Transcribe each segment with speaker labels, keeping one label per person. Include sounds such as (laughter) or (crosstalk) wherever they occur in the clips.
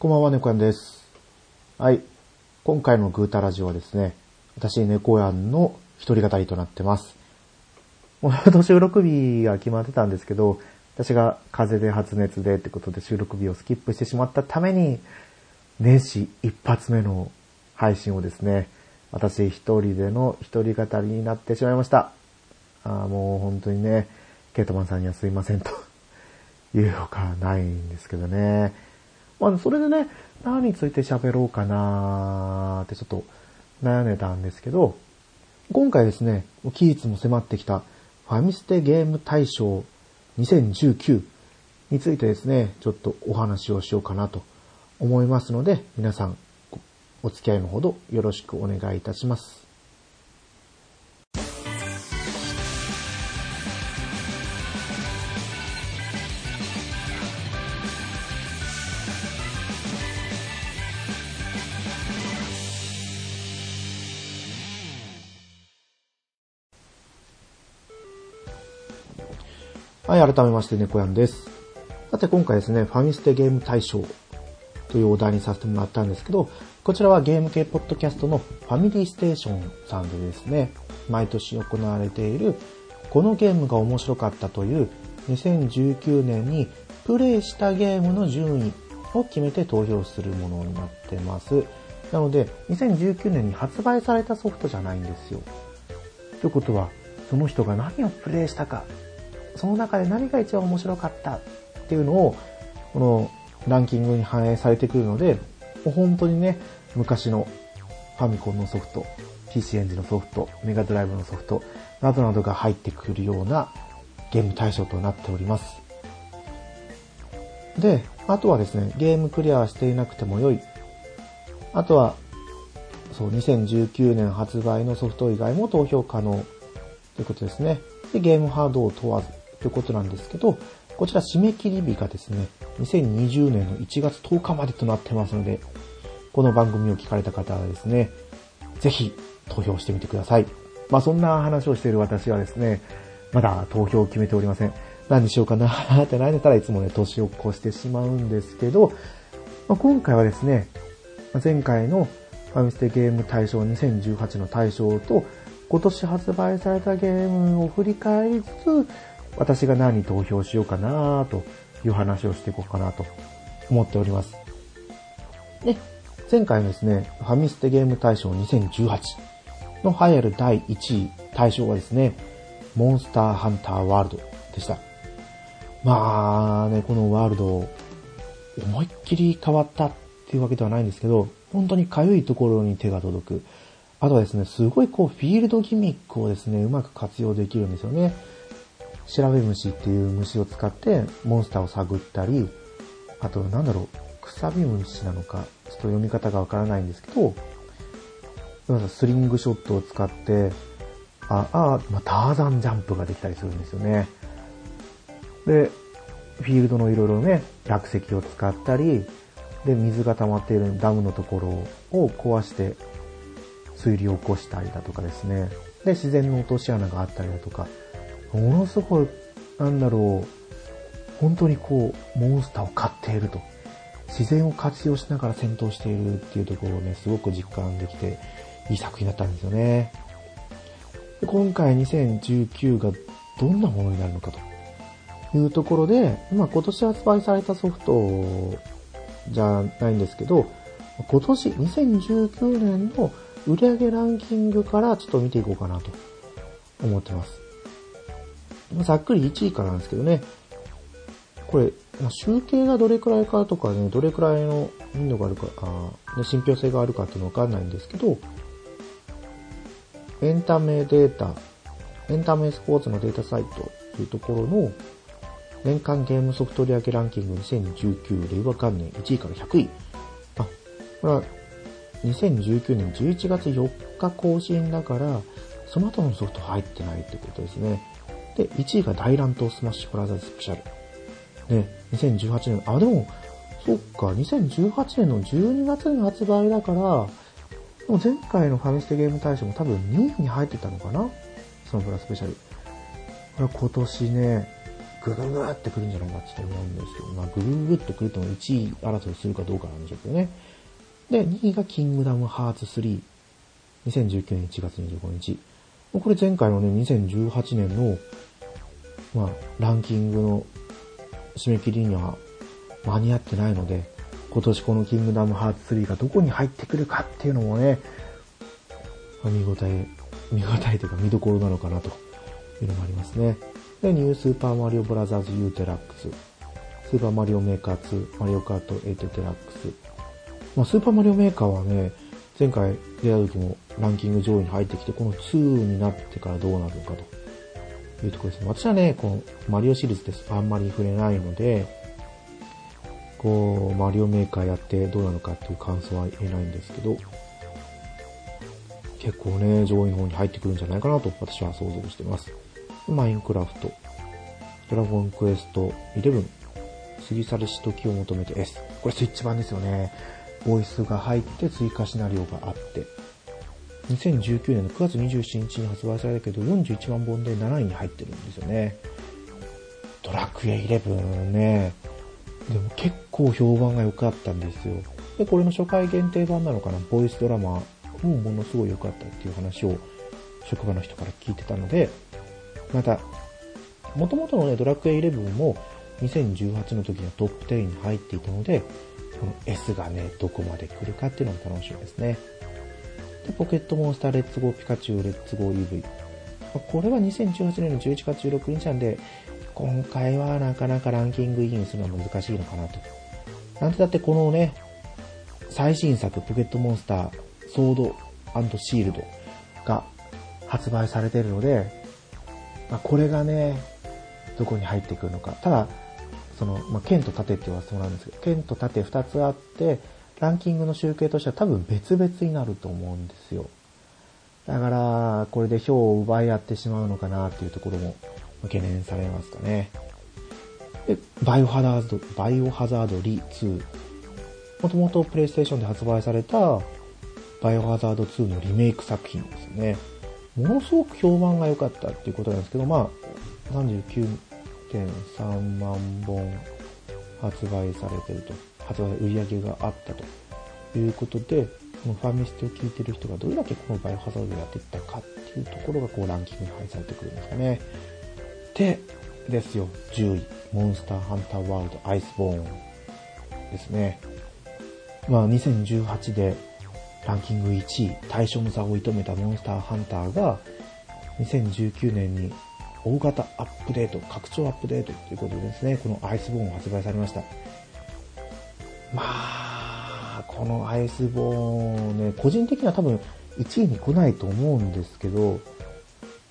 Speaker 1: こんばんは、猫やんです。はい。今回のグータラジオはですね、私、猫やんの一人語りとなってます。もともと収録日が決まってたんですけど、私が風邪で発熱でってことで収録日をスキップしてしまったために、年始一発目の配信をですね、私一人での一人語りになってしまいました。あもう本当にね、ケイトマンさんにはすいませんというほかないんですけどね。まあ、それでね、何について喋ろうかなーってちょっと悩んでたんですけど、今回ですね、期日も迫ってきたファミステゲーム大賞2019についてですね、ちょっとお話をしようかなと思いますので、皆さんお付き合いのほどよろしくお願いいたします。はい、改めまして、猫やんです。さて、今回ですね、ファミステゲーム大賞というお題にさせてもらったんですけど、こちらはゲーム系ポッドキャストのファミリーステーションさんでですね、毎年行われている、このゲームが面白かったという、2019年にプレイしたゲームの順位を決めて投票するものになってます。なので、2019年に発売されたソフトじゃないんですよ。ということは、その人が何をプレイしたか、その中で何が一番面白かったっていうのを、このランキングに反映されてくるので、もう本当にね、昔のファミコンのソフト、PC エンジンのソフト、メガドライブのソフト、などなどが入ってくるようなゲーム対象となっております。で、あとはですね、ゲームクリアしていなくても良い。あとは、そう、2019年発売のソフト以外も投票可能ということですね。で、ゲームハードを問わずということなんですけど、こちら締め切り日がですね、2020年の1月10日までとなってますので、この番組を聞かれた方はですね、ぜひ投票してみてください。まあそんな話をしている私はですね、まだ投票を決めておりません。何にしようかなーって悩んでたらいつもね、年を越してしまうんですけど、まあ、今回はですね、前回のファミステゲーム大賞2018の大賞と、今年発売されたゲームを振り返りつつ、私が何に投票しようかなという話をしていこうかなと思っております。で、前回のですね、ファミステゲーム大賞2018の栄える第1位、大賞はですね、モンスターハンターワールドでした。まあね、このワールド、思いっきり変わったっていうわけではないんですけど、本当に痒いところに手が届く。あとはですね、すごいこうフィールドギミックをですね、うまく活用できるんですよね。調べ虫っていう虫を使ってモンスターを探ったり、あとなんだろう、くさび虫なのか、ちょっと読み方がわからないんですけど、スリングショットを使って、あ、あ、まあ、ターザンジャンプができたりするんですよね。で、フィールドのいろいろね、落石を使ったり、で、水が溜まっているダムのところを壊して、水流を起こしたりだとかですね。で、自然の落とし穴があったりだとか、ものすごい、なんだろう、本当にこう、モンスターを飼っていると。自然を活用しながら戦闘しているっていうところをね、すごく実感できて、いい作品だったんですよね。で今回2019がどんなものになるのかというところで、まあ今年発売されたソフトじゃないんですけど、今年2019年の売上ランキングからちょっと見ていこうかなと思ってます。ざっくり1位からなんですけどね、これ、集計がどれくらいかとかね、どれくらいの頻度があるか、あね、信憑性があるかっていうのわかんないんですけど、エンタメデータ、エンタメスポーツのデータサイトというところの年間ゲームソフト売上ランキング2019令和元年1位から100位。あ、これは2019年11月4日更新だから、その後のソフト入ってないってことですね。で、1位が大乱闘スマッシュブラザーズスペシャル。で、2018年、あ、でも、そっか、2018年の12月に発売だから、でも前回のファミステゲーム大賞も多分2位に入ってたのかな？スマブラスペシャル。これ今年ね、グググってくるんじゃないかって思うんですけど、まあグググってくるとも1位争いするかどうかなんでしょうけどね。で、2位がキングダムハーツ3。2019年1月25日。これ前回のね、2018年の、まあ、ランキングの締め切りには間に合ってないので、今年このキングダムハーツ3がどこに入ってくるかっていうのもね、見応え、見応えというか見どころなのかなというのもありますね。で、ニュースーパーマリオブラザーズ U デラックス、スーパーマリオメーカー2、マリオカート8デラックス。まあ、スーパーマリオメーカーはね、前回出た時もランキング上位に入ってきて、この2になってからどうなるのかというところですね。私はね、このマリオシリーズです。あんまり触れないので、こう、マリオメーカーやってどうなのかっていう感想は言えないんですけど、結構ね、上位の方に入ってくるんじゃないかなと私は想像してます。マインクラフト、ドラゴンクエスト11、過ぎ去るし時を求めて S。これスイッチ版ですよね。ボイスが入って追加シナリオがあって、2019年の9月27日に発売されたけど、41万本で7位に入ってるんですよね。ドラクエ11ね、でも結構評判が良かったんですよ。で、これの初回限定版なのかな、ボイスドラマもものすごい良かったっていう話を職場の人から聞いてたので、また、元々のね、ドラクエ11も2018の時にはトップ10に入っていたので、この S がね、どこまで来るかっていうのも楽しみですね。で、ポケットモンスターレッツゴーピカチュウレッツゴー EV。これは2018年の11月16日なんで、今回はなかなかランキングインするのは難しいのかなと。なんてだってこのね、最新作ポケットモンスターソードシールドが発売されているので、まあ、これがね、どこに入ってくるのか。ただ、その、まあ、剣と盾ってはそうんですけど、剣と盾2つあって、ランキングの集計としては多分別々になると思うんですよ。だから、これで票を奪い合ってしまうのかなっていうところも懸念されますかね。で、バイオハザード、バイオハザードリ2。もともとプレイステーションで発売されたバイオハザード2のリメイク作品ですよね。ものすごく評判が良かったっていうことなんですけど、まあ、39.3万本発売されてると、発売売り上げがあったということで、このファミステを聞いてる人がどれだけこのバイオハザードをやっていったかっていうところがこうランキングに配されてくるんですかね。で、ですよ、10位、モンスターハンターワールドアイスボーンですね。まあ2018でランキング1位、対象の座を射止めたモンスターハンターが、2019年に大型アップデート、拡張アップデートということでですね、このアイスボーンを発売されました。まあ、このアイスボーンね、個人的には多分1位に来ないと思うんですけど、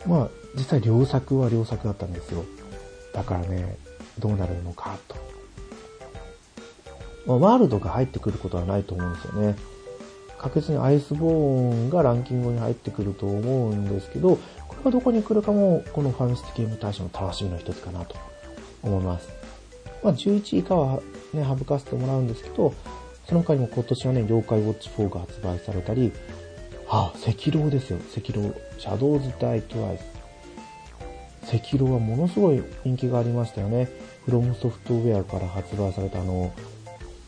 Speaker 1: まあ、実際良作は良作だったんですよ。だからね、どうなるのかと。まあ、ワールドが入ってくることはないと思うんですよね。確実にアイスボーンがランキングに入ってくると思うんですけど、がどこに来るかも、このファミスティゲーム大賞の楽しみの一つかなと思います。まあ、11位以下はね、省かせてもらうんですけど、その他にも今年はね、妖怪ウォッチ4が発売されたり、あ、赤狼ですよ。赤狼。シャドウズ・ダイ・トワイス。赤狼はものすごい人気がありましたよね。フロムソフトウェアから発売されたあの、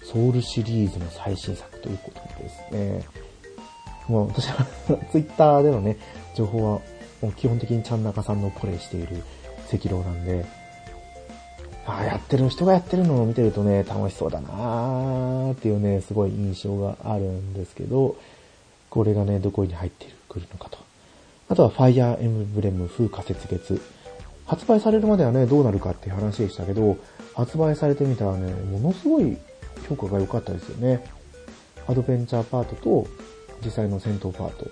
Speaker 1: ソウルシリーズの最新作ということですね。もう私は (laughs) ツイッターでのね、情報はもう基本的にちゃん中さんのプレイしている赤狼なんで、ああ、やってる人がやってるのを見てるとね、楽しそうだなーっていうね、すごい印象があるんですけど、これがね、どこに入ってくるのかと。あとは、ファイアーエムブレム風化雪月。発売されるまではね、どうなるかっていう話でしたけど、発売されてみたらね、ものすごい評価が良かったですよね。アドベンチャーパートと実際の戦闘パート、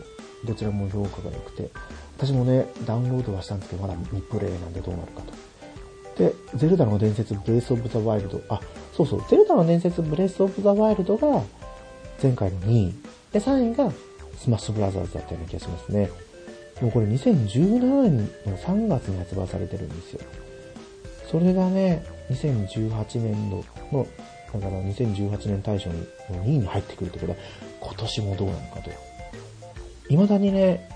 Speaker 1: どちらも評価が良くて、私もね、ダウンロードはしたんですけど、まだ未プレイなんでどうなるかと。で、ゼルダの伝説ブレイスオブザワイルド、あ、そうそう、ゼルダの伝説ブレイスオブザワイルドが前回の2位。で、3位がスマッシュブラザーズだったような気がしますね。でもこれ2017年の3月に発売されてるんですよ。それがね、2018年度のだから2018年大賞に2位に入ってくるってことは、今年もどうなのかと。未だにね、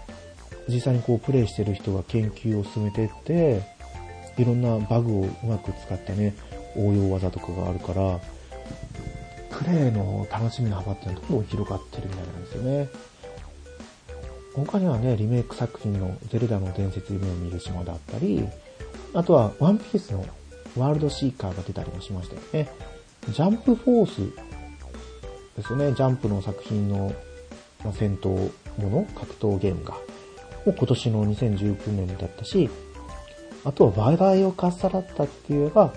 Speaker 1: 実際にこうプレイしてる人が研究を進めてって、いろんなバグをうまく使ったね、応用技とかがあるから、プレイの楽しみの幅っていうのはどんどん広がってるみたいなんですよね。他にはね、リメイク作品のゼルダの伝説夢を見る島だったり、あとはワンピースのワールドシーカーが出たりもしましたよね。ジャンプフォースですよね。ジャンプの作品の戦闘もの、格闘ゲームが、も今年の2019年だったし、あとは話題をかっさらったって言えば、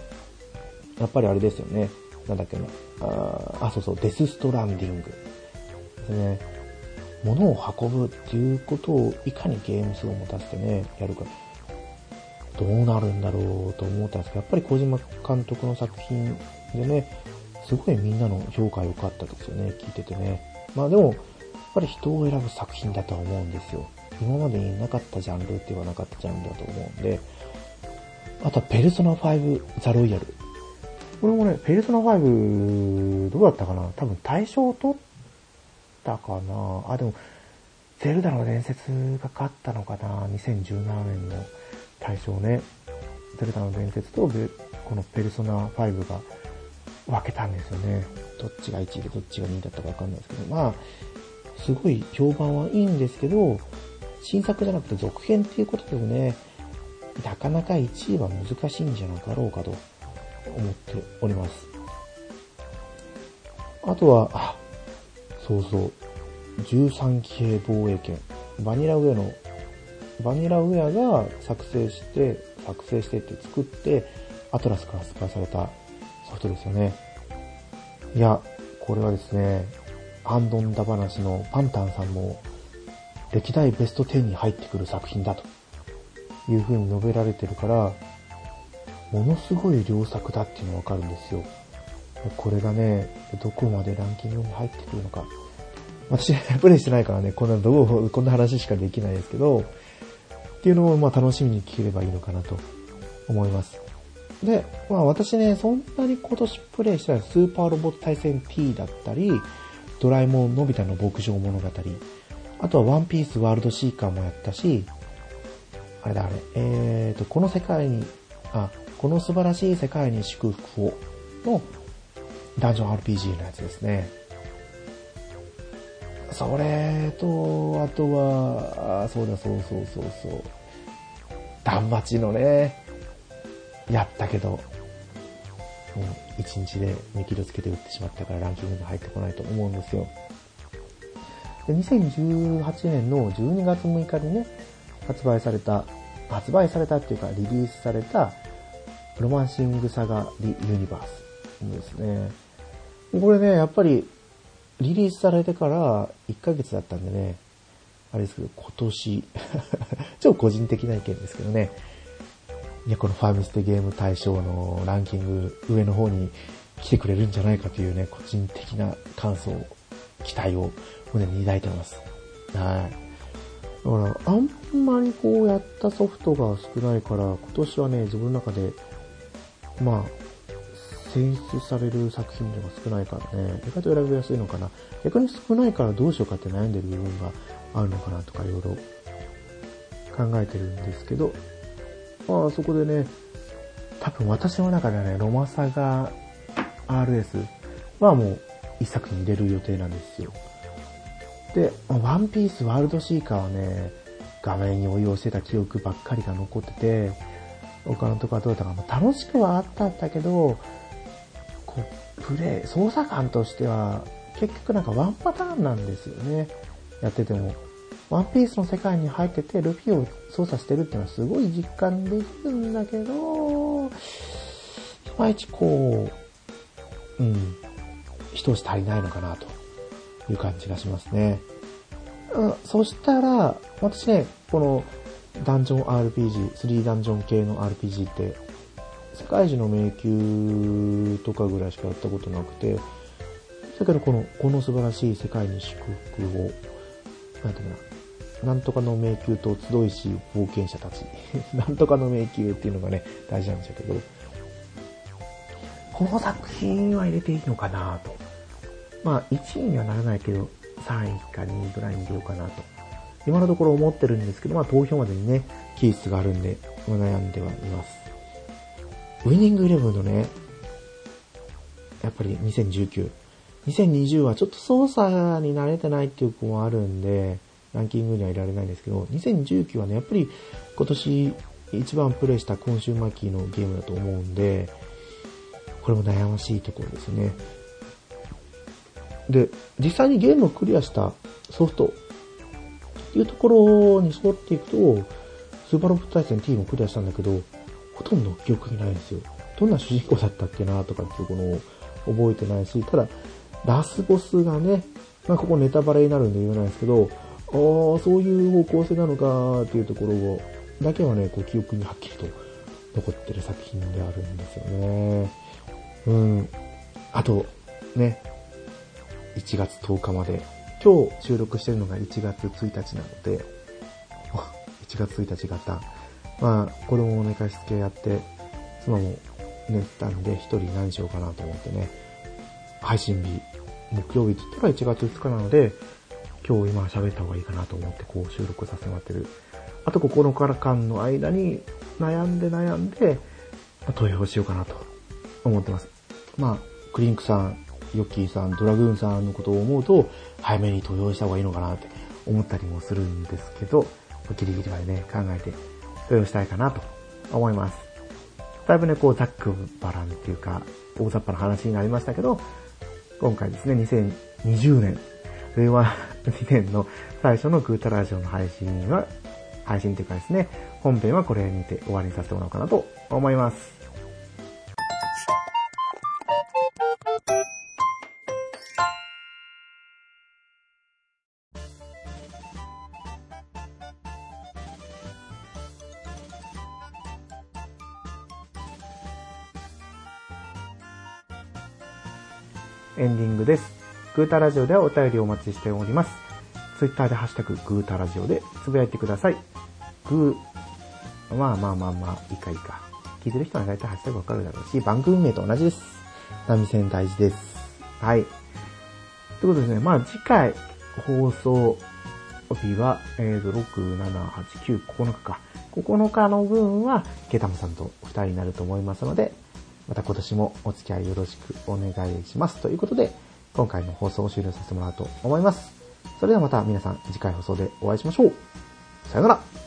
Speaker 1: やっぱりあれですよね。なんだっけな。あ、あそうそう、デスストランディングですね。物を運ぶっていうことをいかにゲーム数を持たせてね、やるか。どうなるんだろうと思ったんですけど、やっぱり小島監督の作品でね、すごいみんなの評価良かったですよね、聞いててね。まあでも、やっぱり人を選ぶ作品だとは思うんですよ。今までになかったジャンルって言わなかったジャンルだと思うんで、あとはペルソナ5ザロイヤル。これもね、ペルソナ5どうだったかな？多分対象を取ったかな？あ、でも、ゼルダの伝説が勝ったのかな ?2017 年の対象ね。ゼルダの伝説とこのペルソナ5が分けたんですよね。どっちが1位でどっちが2位だったかわかんないですけど、まあ、すごい評判はいいんですけど、新作じゃなくて続編っていうことでもね、なかなか1位は難しいんじゃなかろうかと思っております。あとは、あ、そうそう、13騎兵防衛権。バニラウェアの、バニラウェアが作成して、作成してって作って、アトラスから発売されたソフトですよね。いや、これはですね、ハンドンダ話のパンタンさんも、歴代ベスト10に入ってくる作品だという風に述べられてるから、ものすごい良作だっていうのがわかるんですよ。これがね、どこまでランキングに入ってくるのか。私、プレイしてないからね、こんな、どう、こんな話しかできないですけど、っていうのをまあ楽しみに聞ければいいのかなと思います。で、まあ私ね、そんなに今年プレイしたらスーパーロボット対戦 T だったり、ドラえもんのび太の牧場物語、あとはワンピースワールドシーカーもやったし、あれだあれ、えーと、この世界に、あ、この素晴らしい世界に祝福をのダンジョン RPG のやつですね。それと、あとは、あそうだそうそうそうそう。ダンバチのね、やったけど、もう1日で2キロつけて打ってしまったからランキングに入ってこないと思うんですよ。で2018年の12月6日にね、発売された、発売されたっていうかリリースされた、ロマンシングサガリユニバースですね。これね、やっぱり、リリースされてから1ヶ月だったんでね、あれですけど、今年 (laughs) 超個人的な意見ですけどね、いや、このファミステゲーム大賞のランキング上の方に来てくれるんじゃないかというね、個人的な感想、期待を胸に抱いてます。はい。だから、あんまりこうやったソフトが少ないから、今年はね、自分の中で、まあ、選出される作品が少ないからね、意外と選びやすいのかな。逆に少ないからどうしようかって悩んでる部分があるのかなとかいろいろ考えてるんですけど、まあそこでね、多分私の中ではね、ロマサガ RS はもう一作に入れる予定なんですよ。で、ワンピースワールドシーカーはね、画面に応用してた記憶ばっかりが残ってて、他のとこはどうだったか、楽しくはあったんだけど、こう、プレイ、操作感としては、結局なんかワンパターンなんですよね。やってても。ワンピースの世界に入ってて、ルフィを操作してるっていうのはすごい実感できるんだけど、いまいちこう、うん、一押し足りないのかなという感じがしますね。うん、そしたら、私ね、このダンジョン RPG、3ダンジョン系の RPG って、世界中の迷宮とかぐらいしかやったことなくて、だけどこの、この素晴らしい世界に祝福を、なんていうかな、なんとかの迷宮と集いし冒険者たち。(laughs) なんとかの迷宮っていうのがね、大事なんでしょうけど、この作品は入れていいのかなと。まあ、1位にはならないけど、3位か2位ぐらいに入れようかなと。今のところ思ってるんですけど、まあ、投票までにね、キースがあるんで、悩んではいます。ウィニングイレブンのね、やっぱり2019。2020はちょっと操作に慣れてないっていう子もあるんで、ランキングにはいられないんですけど、2019はね、やっぱり今年一番プレイした今週末期のゲームだと思うんで、これも悩ましいところですね。で、実際にゲームをクリアしたソフトっていうところに沿っていくと、スーパーロボット対戦 T もクリアしたんだけど、ほとんど記憶にないんですよ。どんな主人公だったっけなとかっていうのを覚えてないし、ただ、ラスボスがね、まあここネタバレになるんで言わないですけど、ああ、そういう方向性なのかっていうところを、だけはね、こう記憶にはっきりと残ってる作品であるんですよね。うん。あと、ね、1月10日まで、今日収録してるのが1月1日なので、1月1日型。まあ、子供を寝かしつけやって、妻も寝たんで、一人何しようかなと思ってね、配信日、木曜日って言ったら1月2日なので、今日今喋った方がいいかなと思ってこう収録させてもらってる。あと9日間の間に悩んで悩んで、投票しようかなと思ってます。まあ、クリンクさん、ヨッキーさん、ドラグーンさんのことを思うと、早めに投票した方がいいのかなって思ったりもするんですけど、ギリギリまでね、考えて投票したいかなと思います。だいぶね、こう、ざっくばらんっていうか、大雑把な話になりましたけど、今回ですね、2020年、令和 (laughs) 2年の最初のグータラジオの配信は、配信というかですね、本編はこれにて終わりにさせてもらおうかなと思います。エンディングです。グータラジオではお便りをお待ちしております。ツイッターでハッシュタググータラジオでつぶやいてください。グー、まあまあまあまあ、いいかいいか。聞いてる人は大体ハッシュタグわかるだろうし、番組名と同じです。波線大事です。はい。ということですね、まあ次回放送日は、えーと、6、7、8、9、9日か。9日の分は、ケタムさんと2人になると思いますので、また今年もお付き合いよろしくお願いします。ということで、今回の放送を終了させてもらおうと思います。それではまた皆さん次回放送でお会いしましょう。さよなら。